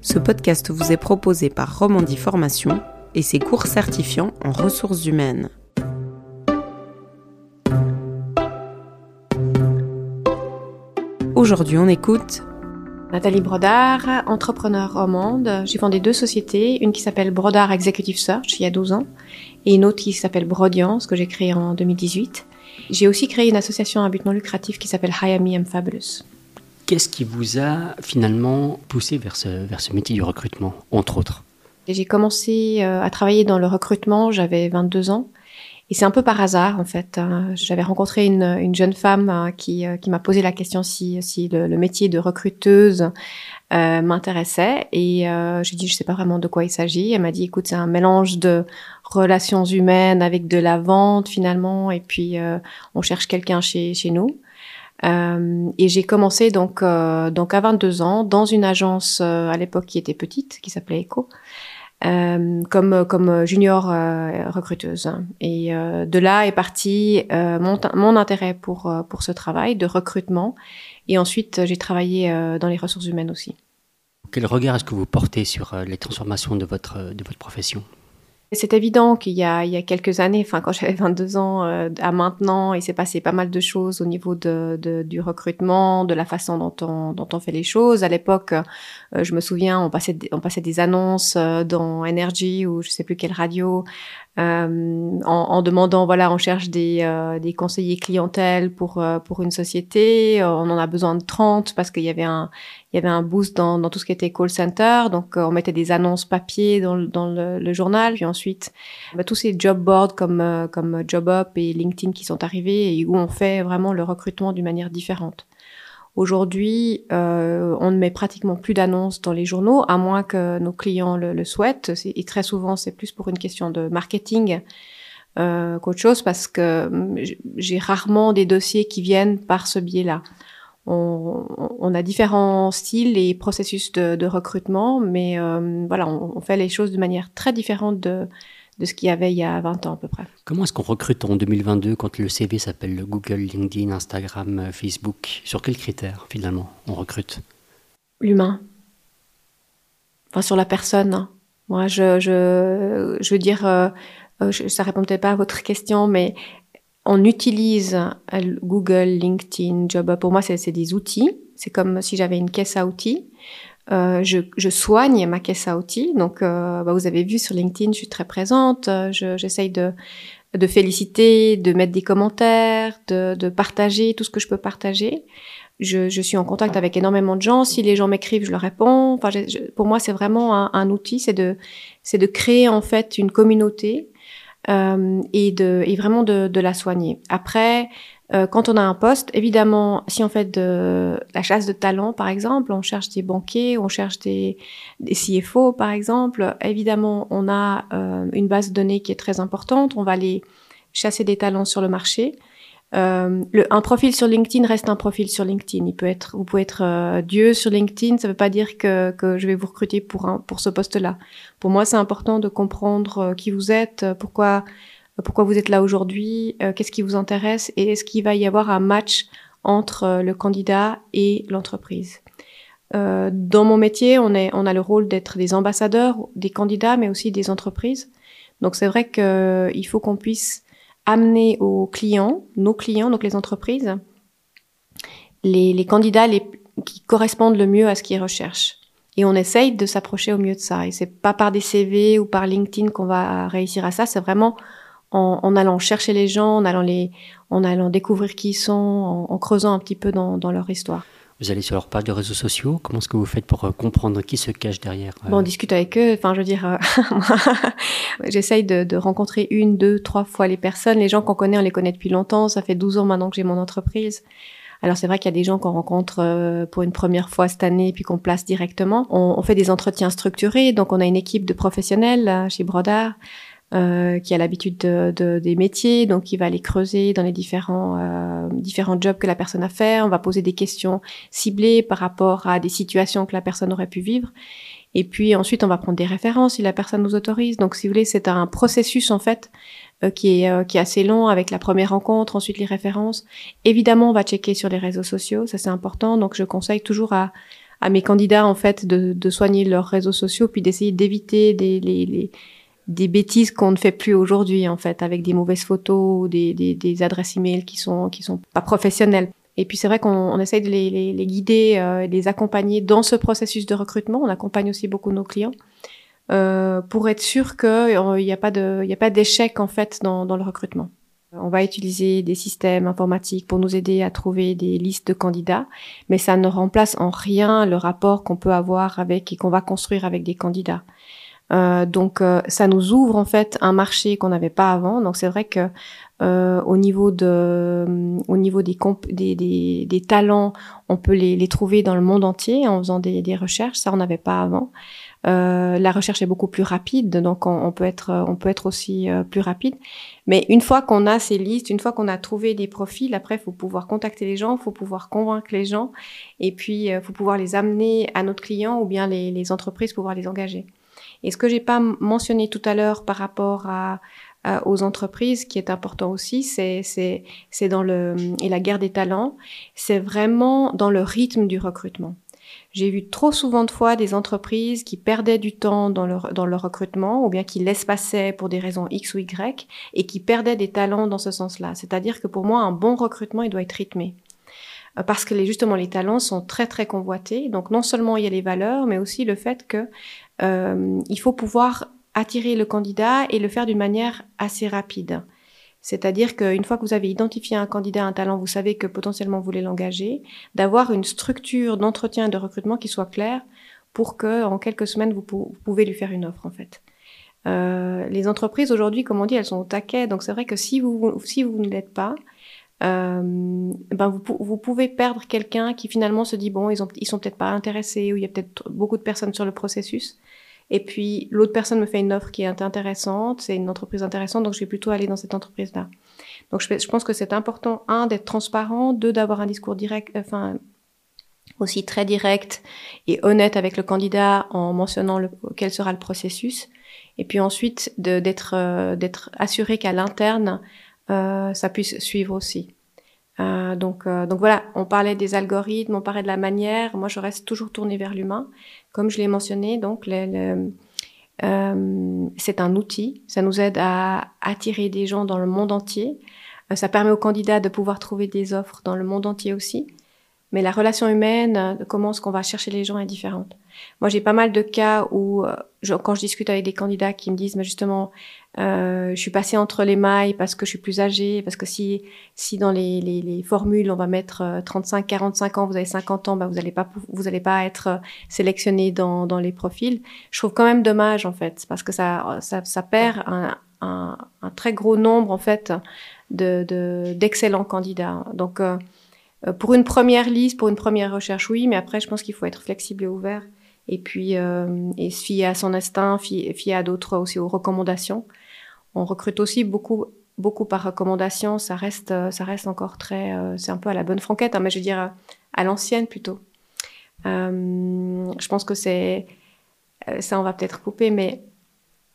Ce podcast vous est proposé par Romandie Formation et ses cours certifiants en ressources humaines. Aujourd'hui, on écoute Nathalie Brodard, entrepreneur romande. J'ai fondé deux sociétés, une qui s'appelle Brodard Executive Search il y a 12 ans et une autre qui s'appelle Brodiance que j'ai créée en 2018. J'ai aussi créé une association à but non lucratif qui s'appelle Hire Me I'm Fabulous. Qu'est-ce qui vous a finalement poussé vers ce, métier du recrutement, entre autres? J'ai commencé euh, à travailler dans le recrutement, j'avais 22 ans. Et c'est un peu par hasard, en fait. Hein. J'avais rencontré une, une, jeune femme qui, euh, qui m'a posé la question si, le, métier de recruteuse euh, m'intéressait. Et j'ai dit, je sais pas vraiment de quoi il s'agit. Elle m'a dit, écoute, c'est un mélange de relations humaines avec de la vente, finalement. Et puis, on cherche quelqu'un chez nous. Euh, et j'ai commencé donc euh, donc à 22 ans dans une agence euh, à l'époque qui était petite, qui s'appelait Eco, comme comme junior recruteuse. Et de là est parti mon, mon intérêt pour pour ce travail de recrutement. Et ensuite j'ai travaillé dans les ressources humaines aussi. Quel regard est-ce que vous portez sur les transformations de votre de votre profession? C'est évident qu'il y y a quelques années, enfin quand j'avais 22 ans euh, à maintenant, il s'est passé pas mal de choses au niveau de, du recrutement, de la façon dont on, dont on fait les choses. À l'époque, euh, je me souviens, on passait, on passait des annonces euh, dans Energy ou je sais plus quelle radio en, en, demandant, voilà, on cherche des, euh, des conseillers clientèle pour, euh, pour une société, on en a besoin de 30 parce qu'il y avait un, il y avait un boost dans, dans tout ce qui était call center, donc on mettait des annonces papier dans, dans le, le journal, puis ensuite bah, tous ces job boards comme, comme JobUp et LinkedIn qui sont arrivés et où on fait vraiment le recrutement d'une manière différente. Aujourd'hui, euh, on ne met pratiquement plus d'annonces dans les journaux, à moins que nos clients le, souhaitent. Et très souvent, c'est plus pour une question de marketing euh, qu'autre chose, parce que hum, j'ai rarement des dossiers qui viennent par ce biais-là. On, a différents styles et processus de, de recrutement, mais euh, voilà, on, on, fait les choses de manière très différente de, de ce qu'il y avait il y a 20 ans à peu près. Comment est-ce qu'on recrute en 2022 quand le CV s'appelle Google, LinkedIn, Instagram, euh, Facebook? Sur quels critères finalement on recrute? L'humain. Enfin sur la personne. Hein. Moi je, je, je veux dire, euh, euh je, ça répond peut-être pas à votre question, mais on utilise Google, LinkedIn, Job. Pour moi, c'est des outils. C'est comme si j'avais une caisse à outils. Euh, je, je, soigne ma caisse à outils. Donc, euh, bah, vous avez vu sur LinkedIn, je suis très présente. Euh, j'essaye de, de féliciter, de mettre des commentaires, de, de partager tout ce que je peux partager. Je, je, suis en contact avec énormément de gens. Si les gens m'écrivent, je leur réponds. Enfin, je, pour moi, c'est vraiment un, un outil. C'est de, c'est de créer en fait une communauté euh, et de, et vraiment de, de la soigner. Après, euh, quand on a un poste, évidemment, si on fait de la chasse de talent, par exemple, on cherche des banquiers, on cherche des, des CFO, par exemple, évidemment, on a euh, une base de données qui est très importante. On va aller chasser des talents sur le marché. Euh, le, un profil sur LinkedIn reste un profil sur LinkedIn. Il peut être, vous pouvez être euh, Dieu sur LinkedIn. Ça ne veut pas dire que, que je vais vous recruter pour un, pour ce poste-là. Pour moi, c'est important de comprendre euh, qui vous êtes, pourquoi pourquoi vous êtes là aujourd'hui, euh, qu'est-ce qui vous intéresse et est-ce qu'il va y avoir un match entre euh, le candidat et l'entreprise. Euh, dans mon métier, on, est, on a le rôle d'être des ambassadeurs des candidats, mais aussi des entreprises. Donc c'est vrai qu'il faut qu'on puisse amener aux clients, nos clients, donc les entreprises, les, les candidats les, qui correspondent le mieux à ce qu'ils recherchent. Et on essaye de s'approcher au mieux de ça. Et c'est pas par des CV ou par LinkedIn qu'on va réussir à ça. C'est vraiment en, en, allant chercher les gens, en allant, les, en allant découvrir qui ils sont, en, en creusant un petit peu dans, dans, leur histoire. Vous allez sur leur page de réseaux sociaux. Comment est-ce que vous faites pour euh, comprendre qui se cache derrière euh... bon, On discute avec eux. Enfin, je veux dire, euh, j'essaye de, de, rencontrer une, deux, trois fois les personnes. Les gens qu'on connaît, on les connaît depuis longtemps. Ça fait 12 ans maintenant que j'ai mon entreprise. Alors c'est vrai qu'il y a des gens qu'on rencontre pour une première fois cette année puis qu'on place directement. On, on, fait des entretiens structurés, donc on a une équipe de professionnels chez Brodard euh, qui a l'habitude de, de, des métiers, donc il va aller creuser dans les différents euh, différents jobs que la personne a fait. On va poser des questions ciblées par rapport à des situations que la personne aurait pu vivre. Et puis ensuite, on va prendre des références si la personne nous autorise. Donc, si vous voulez, c'est un processus en fait euh, qui est euh, qui est assez long avec la première rencontre, ensuite les références. Évidemment, on va checker sur les réseaux sociaux, ça c'est important. Donc, je conseille toujours à à mes candidats en fait de, de soigner leurs réseaux sociaux, puis d'essayer d'éviter des, les, les, des bêtises qu'on ne fait plus aujourd'hui en fait, avec des mauvaises photos, des, des, des adresses email qui sont qui sont pas professionnelles. Et puis c'est vrai qu'on on essaye de les, les, les guider, euh, les accompagner dans ce processus de recrutement. On accompagne aussi beaucoup nos clients euh, pour être sûr qu'il euh, n'y a pas de, il a pas d'échec en fait dans, dans le recrutement. On va utiliser des systèmes informatiques pour nous aider à trouver des listes de candidats, mais ça ne remplace en rien le rapport qu'on peut avoir avec et qu'on va construire avec des candidats. Euh, donc euh, ça nous ouvre en fait un marché qu'on n'avait pas avant. Donc c'est vrai que euh, au niveau de, au niveau des, des, des, des, talents, on peut les, les, trouver dans le monde entier en faisant des, des recherches. Ça on n'avait pas avant. Euh, la recherche est beaucoup plus rapide, donc on, peut être, on peut être aussi euh, plus rapide. Mais une fois qu'on a ces listes, une fois qu'on a trouvé des profils, après, faut pouvoir contacter les gens, faut pouvoir convaincre les gens, et puis il faut pouvoir les amener à notre client ou bien les, les entreprises pouvoir les engager. Et ce que j'ai pas mentionné tout à l'heure par rapport à, aux entreprises, qui est important aussi, c'est c'est dans le et la guerre des talents, c'est vraiment dans le rythme du recrutement. J'ai vu trop souvent de fois des entreprises qui perdaient du temps dans leur, dans leur recrutement ou bien qui laissent passer pour des raisons X ou Y et qui perdaient des talents dans ce sens-là. C'est-à-dire que pour moi, un bon recrutement, il doit être rythmé. Euh, parce que justement, les talents sont très, très convoités. Donc, non seulement il y a les valeurs, mais aussi le fait que euh, il faut pouvoir attirer le candidat et le faire d'une manière assez rapide. C'est-à-dire qu'une fois que vous avez identifié un candidat, un talent, vous savez que potentiellement vous voulez l'engager, d'avoir une structure d'entretien et de recrutement qui soit claire pour que en quelques semaines vous, pouvez lui faire une offre en fait. Euh, les entreprises aujourd'hui, comme on dit, elles sont au taquet. Donc c'est vrai que si vous si vous ne l'êtes pas, euh, ben vous, vous, pouvez perdre quelqu'un qui finalement se dit bon ils ont ils sont peut-être pas intéressés ou il y a peut-être beaucoup de personnes sur le processus et puis l'autre personne me fait une offre qui est intéressante, c'est une entreprise intéressante, donc je vais plutôt aller dans cette entreprise-là. Donc je, pense que c'est important, un, d'être transparent, deux, d'avoir un discours direct, enfin aussi très direct et honnête avec le candidat en mentionnant le, quel sera le processus. Et puis ensuite d'être euh, d'être assuré qu'à l'interne, euh, ça puisse suivre aussi. Euh, donc, euh, donc voilà, on parlait des algorithmes, on parlait de la manière. Moi, je reste toujours tournée vers l'humain. Comme je l'ai mentionné, donc le, euh, c'est un outil. Ça nous aide à attirer des gens dans le monde entier. Euh, ça permet aux candidats de pouvoir trouver des offres dans le monde entier aussi. Mais la relation humaine, comment est-ce qu'on va chercher les gens est différente. Moi, j'ai pas mal de cas où, euh, je, quand je discute avec des candidats qui me disent, mais justement, euh, je suis passée entre les mailles parce que je suis plus âgée, parce que si, si dans les, les, les formules, on va mettre 35, euh, 45 ans, vous avez 50 ans, bah, vous n'allez pas, vous pas être euh, sélectionné dans, dans les profils. Je trouve quand même dommage, en fait, parce que ça, ça, ça perd un, un, un, très gros nombre, en fait, de, d'excellents candidats. Donc, euh, pour une première liste, pour une première recherche, oui, mais après, je pense qu'il faut être flexible et ouvert et puis euh, et se fier à son instinct, fier, fier à d'autres aussi aux recommandations. On recrute aussi beaucoup beaucoup par recommandation, ça reste ça reste encore très euh, c'est un peu à la bonne franquette, hein, mais je veux dire à l'ancienne plutôt. Euh, je pense que c'est euh, ça on va peut-être couper, mais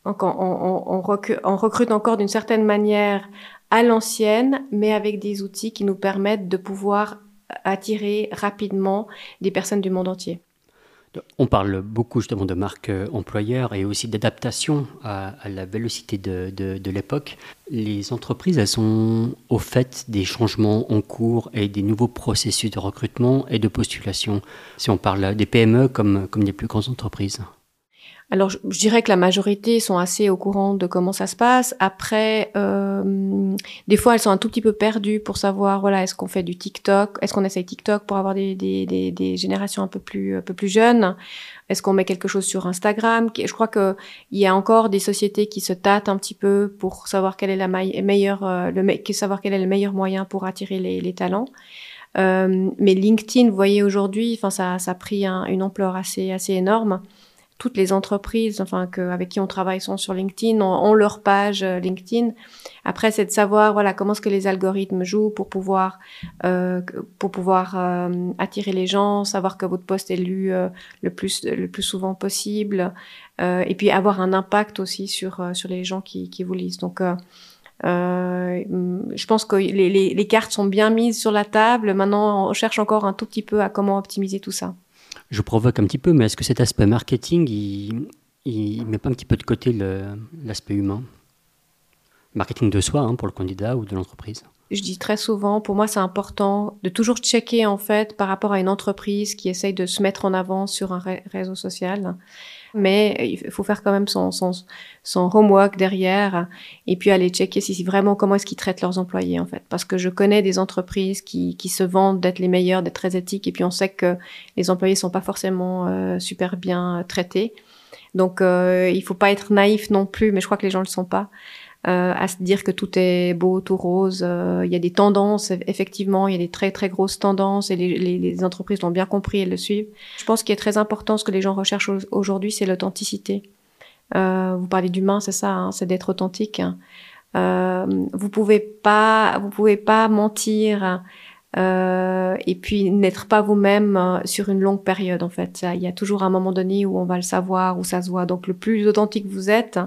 on recrute encore d'une certaine manière à l'ancienne, mais avec des outils qui nous permettent de pouvoir attirer rapidement des personnes du monde entier. On parle beaucoup justement de marque euh, employeur et aussi d'adaptation à, la vélocité de, l'époque. Les entreprises, elles sont au fait des changements en cours et des nouveaux processus de recrutement et de postulation, si on parle des PME comme, comme des plus grandes entreprises. Alors, je, dirais que la majorité sont assez au courant de comment ça se passe. Après, euh, des fois, elles sont un tout petit peu perdues pour savoir, voilà, est-ce qu'on fait du TikTok, est-ce qu'on essaye TikTok pour avoir des, des, des, des, générations un peu plus, un peu plus jeunes, est-ce qu'on met quelque chose sur Instagram? Je crois que il y a encore des sociétés qui se tâtent un petit peu pour savoir quelle est la meilleure, euh, le, savoir quel est le meilleur moyen pour attirer les, les talents. Euh, mais LinkedIn, vous voyez aujourd'hui, enfin, ça, ça a pris un, une ampleur assez, assez énorme toutes les entreprises enfin que, avec qui on travaille sont sur LinkedIn, ont, leur page euh, LinkedIn. Après, c'est de savoir voilà comment est-ce que les algorithmes jouent pour pouvoir euh, pour pouvoir euh, attirer les gens, savoir que votre poste est lu euh, le plus le plus souvent possible, et puis avoir un impact aussi sur sur les gens qui, qui vous lisent. Donc je pense que les, les, les cartes sont bien mises sur la table. Maintenant, on cherche encore un tout petit peu à comment optimiser tout ça. Je provoque un petit peu, mais est-ce que cet aspect marketing, il ne met pas un petit peu de côté l'aspect humain? Marketing de soi, hein, pour le candidat ou de l'entreprise? Je dis très souvent, pour moi, c'est important de toujours checker, en fait, par rapport à une entreprise qui essaye de se mettre en avant sur un réseau social. Mais il faut faire quand même son, son, son homework derrière et puis aller checker si, vraiment comment est-ce qu'ils traitent leurs employés, en fait. Parce que je connais des entreprises qui, qui se vendent d'être les meilleurs, d'être très éthiques et puis on sait que les employés sont pas forcément euh, super bien traités. Donc, euh, il faut pas être naïf non plus, mais je crois que les gens le sont pas. Euh, à se dire que tout est beau, tout rose. Euh, il y a des tendances, effectivement, il y a des très très grosses tendances et les, les, les entreprises l'ont bien compris et le suivent. Je pense qu'il est très important, ce que les gens recherchent aujourd'hui, c'est l'authenticité. Euh, vous parlez d'humain, c'est ça, hein, c'est d'être authentique. Euh, vous pouvez pas, vous pouvez pas mentir. Euh, et puis n'être pas vous-même sur une longue période en fait. Il y a toujours un moment donné où on va le savoir, où ça se voit. Donc le plus authentique vous êtes,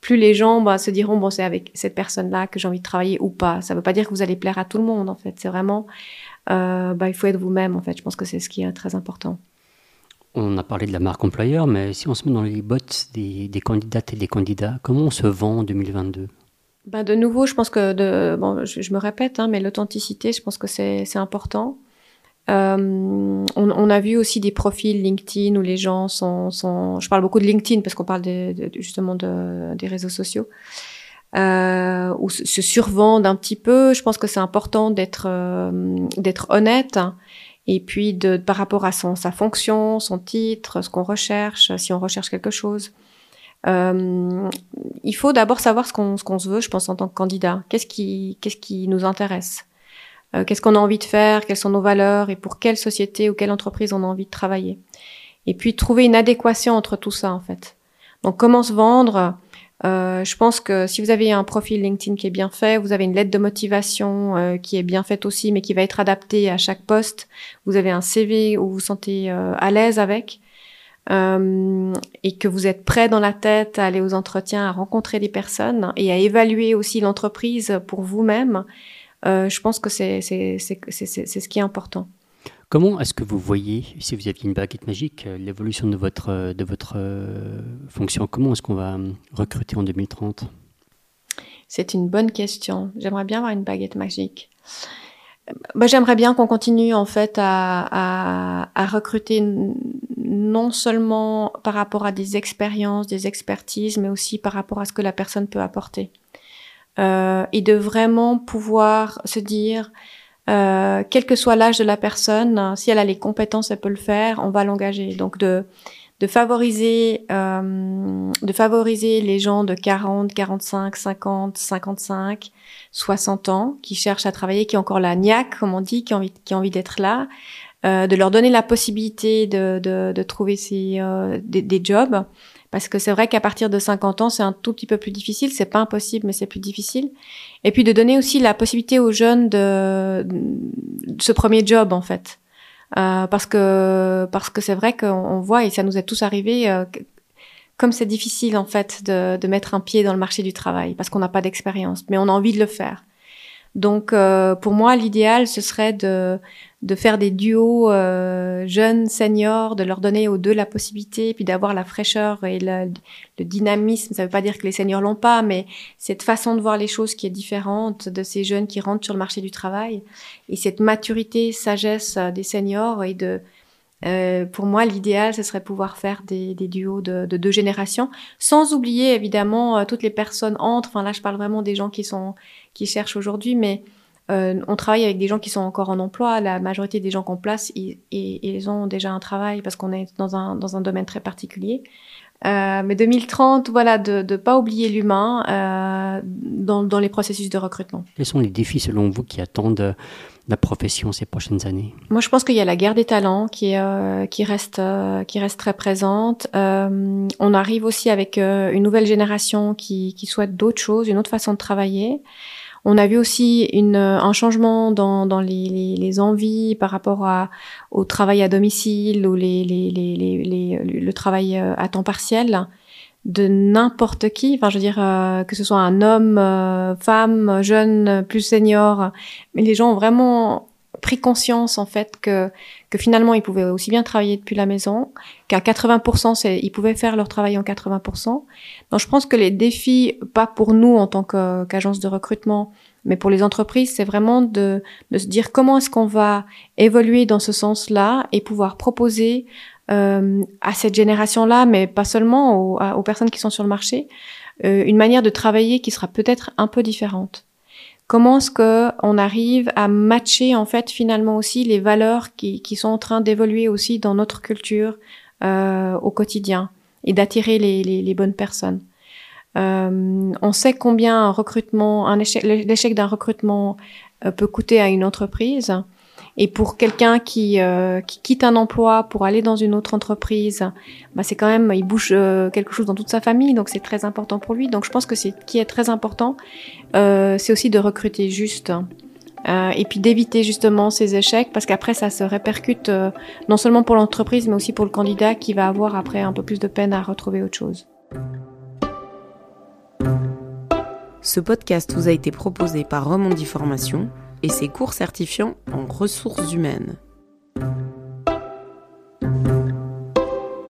plus les gens bah, se diront bon c'est avec cette personne-là que j'ai envie de travailler ou pas. Ça ne veut pas dire que vous allez plaire à tout le monde en fait. C'est vraiment euh, bah, il faut être vous-même en fait. Je pense que c'est ce qui est très important. On a parlé de la marque employeur, mais si on se met dans les bottes des, des candidates et des candidats, comment on se vend en 2022 ben de nouveau, je pense que de, bon, je, me répète, hein, mais l'authenticité, je pense que c'est important. Euh, on, a vu aussi des profils LinkedIn où les gens sont, sont je parle beaucoup de LinkedIn parce qu'on parle justement de, des réseaux sociaux, euh, où se, survendent un petit peu. Je pense que c'est important d'être euh, d'être honnête et puis de par rapport à son sa fonction, son titre, ce qu'on recherche, si on recherche quelque chose. Euh, il faut d'abord savoir ce qu'on ce qu'on se veut, je pense en tant que candidat. Qu'est-ce qui qu'est-ce qui nous intéresse? Euh, qu'est-ce qu'on a envie de faire, quelles sont nos valeurs et pour quelle société ou quelle entreprise on a envie de travailler. Et puis trouver une adéquation entre tout ça en fait. Donc comment se vendre? Euh, Je pense que si vous avez un profil LinkedIn qui est bien fait, vous avez une lettre de motivation euh, qui est bien faite aussi, mais qui va être adaptée à chaque poste. Vous avez un CV où vous vous sentez euh, à l'aise avec. et que vous êtes prêt dans la tête à aller aux entretiens, à rencontrer des personnes et à évaluer aussi l'entreprise pour vous-même euh, je pense que c'est ce qui est important. Comment est-ce que vous voyez, si vous aviez une baguette magique, euh, l'évolution de votre, de votre euh, fonction? Comment est-ce qu'on va recruter en 2030 C'est une bonne question. J'aimerais bien avoir une baguette magique. Bah, J'aimerais bien qu'on continue en fait à, à, à, recruter non seulement par rapport à des expériences, des expertises, mais aussi par rapport à ce que la personne peut apporter euh, et de vraiment pouvoir se dire, euh, quel que soit l'âge de la personne, si elle a les compétences, elle peut le faire, on va l'engager. Donc de de favoriser euh, de favoriser les gens de 40, 45, 50, 55, 60 ans qui cherchent à travailler, qui ont encore la niaque, comme on dit, qui ont envie, envie d'être là, euh, de leur donner la possibilité de, de, de trouver ces, euh, des, des, jobs parce que c'est vrai qu'à partir de 50 ans, c'est un tout petit peu plus difficile. C'est pas impossible, mais c'est plus difficile. Et puis de donner aussi la possibilité aux jeunes de, ce premier job, en fait. Euh, parce que parce que c'est vrai qu'on voit et ça nous est tous arrivé euh, comme c'est difficile en fait de, de mettre un pied dans le marché du travail parce qu'on n'a pas d'expérience mais on a envie de le faire donc euh, pour moi l'idéal ce serait de de faire des duos euh, jeunes seniors, de leur donner aux deux la possibilité, puis d'avoir la fraîcheur et le, dynamisme. Ça ne veut pas dire que les seniors l'ont pas, mais cette façon de voir les choses qui est différente de ces jeunes qui rentrent sur le marché du travail et cette maturité, sagesse des seniors et de euh, pour moi, l'idéal, ce serait pouvoir faire des, des duos de, de, deux générations, sans oublier évidemment euh, toutes les personnes entre. Enfin là, je parle vraiment des gens qui sont qui cherchent aujourd'hui, mais euh, on travaille avec des gens qui sont encore en emploi. La majorité des gens qu'on place, ils, ils, ont déjà un travail parce qu'on est dans un, dans un domaine très particulier. Euh, mais 2030, voilà, de ne pas oublier l'humain euh, dans, dans, les processus de recrutement. Quels sont les défis selon vous qui attendent la profession ces prochaines années? Moi, je pense qu'il y a la guerre des talents qui, euh, qui, reste, euh, qui reste très présente. Euh, on arrive aussi avec une nouvelle génération qui, qui souhaite d'autres choses, une autre façon de travailler. On a vu aussi une, un changement dans, dans les, les, envies par rapport à, au travail à domicile ou les, les, le travail euh, à temps partiel de n'importe qui. Enfin, je veux dire euh, que ce soit un homme, euh, femme, jeune, plus senior, mais les gens ont vraiment pris conscience en fait que que finalement ils pouvaient aussi bien travailler depuis la maison, qu'à 80% c'est ils pouvaient faire leur travail en 80%. Donc je pense que les défis pas pour nous en tant qu'agence de recrutement, mais pour les entreprises, c'est vraiment de de se dire comment est-ce qu'on va évoluer dans ce sens-là et pouvoir proposer euh, à cette génération-là, mais pas seulement aux, aux, personnes qui sont sur le marché, euh, une manière de travailler qui sera peut-être un peu différente. Comment est-ce que on arrive à matcher en fait finalement aussi les valeurs qui, qui sont en train d'évoluer aussi dans notre culture euh, au quotidien et d'attirer les, les, bonnes personnes? Euh, on sait combien un recrutement, un échec, l'échec d'un recrutement euh, peut coûter à une entreprise. Et pour quelqu'un qui, euh, qui quitte un emploi pour aller dans une autre entreprise, bah c'est quand même, il bouge euh, quelque chose dans toute sa famille, donc c'est très important pour lui. Donc je pense que c'est qui est très important, euh, c'est aussi de recruter juste. Et puis d'éviter justement ces échecs parce qu'après ça se répercute non seulement pour l'entreprise mais aussi pour le candidat qui va avoir après un peu plus de peine à retrouver autre chose. Ce podcast vous a été proposé par Romondi Formation et ses cours certifiants en ressources humaines.